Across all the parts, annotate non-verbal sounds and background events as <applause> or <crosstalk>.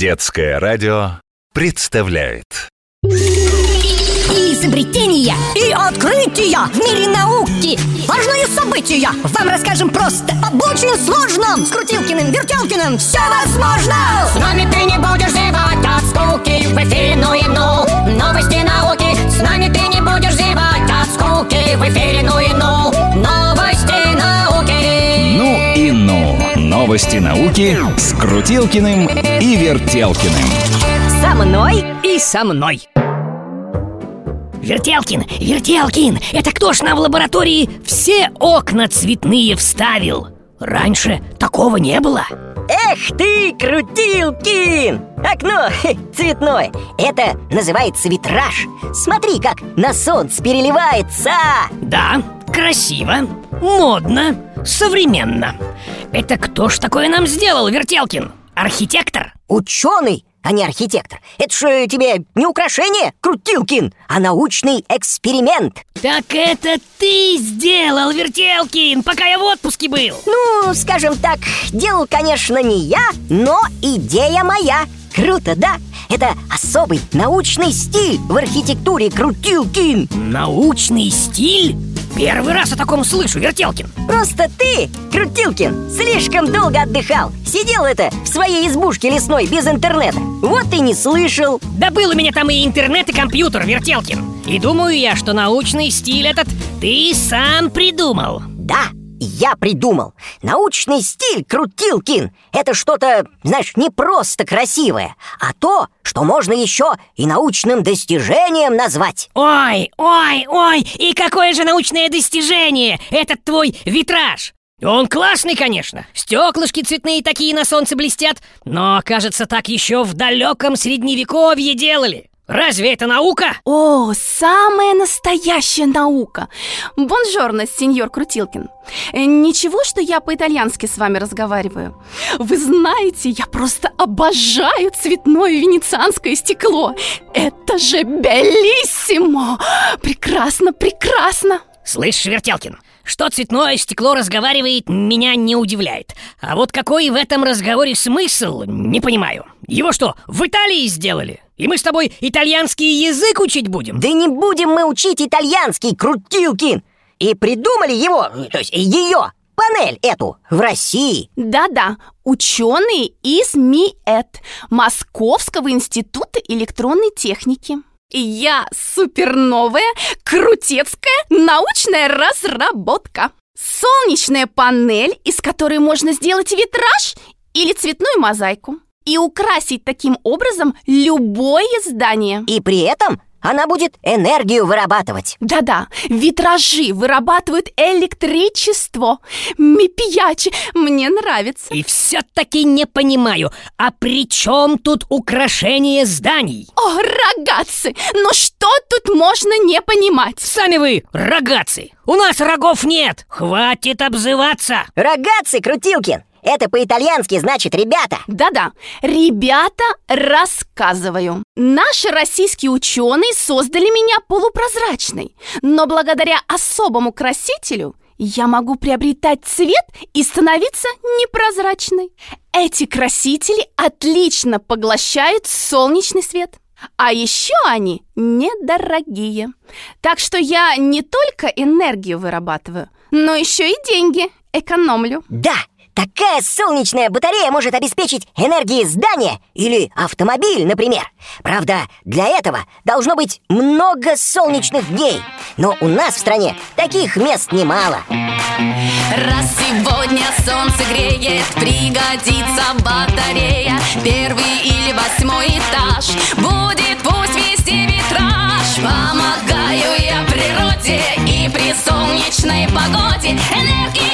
Детское радио представляет. Изобретения и открытия в мире науки. Важные события. Вам расскажем просто Об очень сложном. С Крутилкиным, Вертелкиным все возможно. С нами ты не будешь зевать от скуки В эфире ну и ну. Новости науки. С нами ты Новости науки с Крутилкиным и Вертелкиным Со мной и со мной. Вертелкин, Вертелкин, это кто ж нам в лаборатории все окна цветные вставил? Раньше такого не было. Эх ты, Крутилкин! Окно <laughs> хе, цветное Это называется витраж Смотри, как на солнце переливается Да, красиво, модно, современно. Это кто ж такое нам сделал, Вертелкин? Архитектор? Ученый, а не архитектор Это же тебе не украшение, Крутилкин А научный эксперимент Так это ты сделал, Вертелкин, пока я в отпуске был. Ну, скажем так, делал, конечно, не я Но идея моя Круто, да? Это особый научный стиль в архитектуре Крутилкин Научный стиль? Первый раз о таком слышу, Вертелкин. Просто ты, Крутилкин, слишком долго отдыхал Сидел это в своей избушке лесной без интернета Вот и не слышал Да был у меня там и интернет, и компьютер, Вертелкин. И думаю я, что научный стиль этот ты сам придумал. Да, я придумал Научный стиль Крутилкин Это что-то, знаешь, не просто красивое А то, что можно еще и научным достижением назвать Ой, ой, ой, и какое же научное достижение этот твой витраж! Он классный, конечно. Стеклышки цветные такие на солнце блестят, но, кажется, так еще в далеком средневековье делали. Разве это наука? О, самая настоящая наука! Бонжорно, сеньор Крутилкин. Э, Ничего, что я по-итальянски с вами разговариваю. Вы знаете, я просто обожаю цветное венецианское стекло. Это же белиссимо! Прекрасно, прекрасно! Слышь, Вертелкин, что цветное стекло разговаривает, меня не удивляет. А вот какой в этом разговоре смысл, не понимаю. Его что, в Италии сделали? И мы с тобой итальянский язык учить будем? Да не будем мы учить итальянский, Крутилкин И придумали его, то есть ее, панель эту, в России Да-да, ученые из МИЭТ, Московского института электронной техники. Я суперновая, крутецкая научная разработка. Солнечная панель, из которой можно сделать витраж или цветную мозаику. И украсить таким образом любое здание. И при этом она будет энергию вырабатывать Да-да, витражи вырабатывают электричество. Мипиячи, мне нравится. И все-таки не понимаю, а при чем тут украшение зданий? О, рогатцы, ну что тут можно не понимать? Сами вы, рогатцы! У нас рогов нет! Хватит обзываться! Рогатцы, Крутилкин, это по-итальянски значит «ребята» Да-да, ребята, рассказываю. Наши российские ученые создали меня полупрозрачной, но благодаря особому красителю я могу приобретать цвет и становиться непрозрачной. Эти красители отлично поглощают солнечный свет. А еще они недорогие. Так что я не только энергию вырабатываю, но еще и деньги экономлю. Да, такая солнечная батарея может обеспечить энергией здания или автомобиль, например. Правда, для этого должно быть много солнечных дней. Но у нас в стране таких мест немало. Раз сегодня солнце греет Пригодится батарея. Первый или восьмой этаж. Будет пусть везде витраж Помогаю я природе И при солнечной погоде. Энергию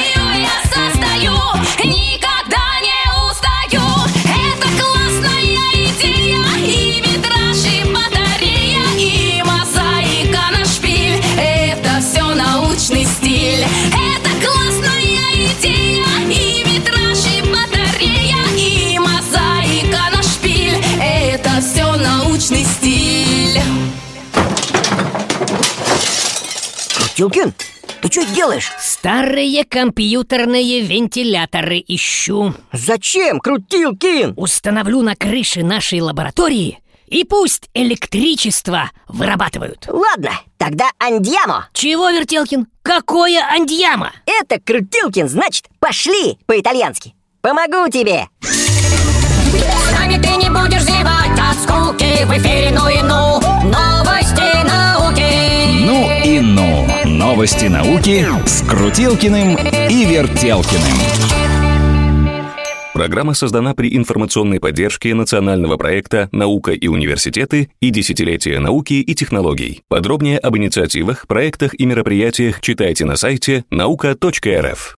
стиль Крутилкин, Ты что делаешь? Старые компьютерные вентиляторы ищу. Зачем, Крутилкин? Установлю на крыше нашей лаборатории и пусть электричество вырабатывают. Ладно, тогда андьямо. Чего, Вертелкин? Какое андьяма? Это Крутилкин, значит, пошли по-итальянски. Помогу тебе. С нами ты не будешь зевать от скуки В эфире ну и ну Новости Новости науки с Крутилкиным и Вертелкиным. Программа создана при информационной поддержке национального проекта «Наука и университеты» и «Десятилетие науки и технологий». Подробнее об инициативах, проектах и мероприятиях читайте на сайте наука.рф.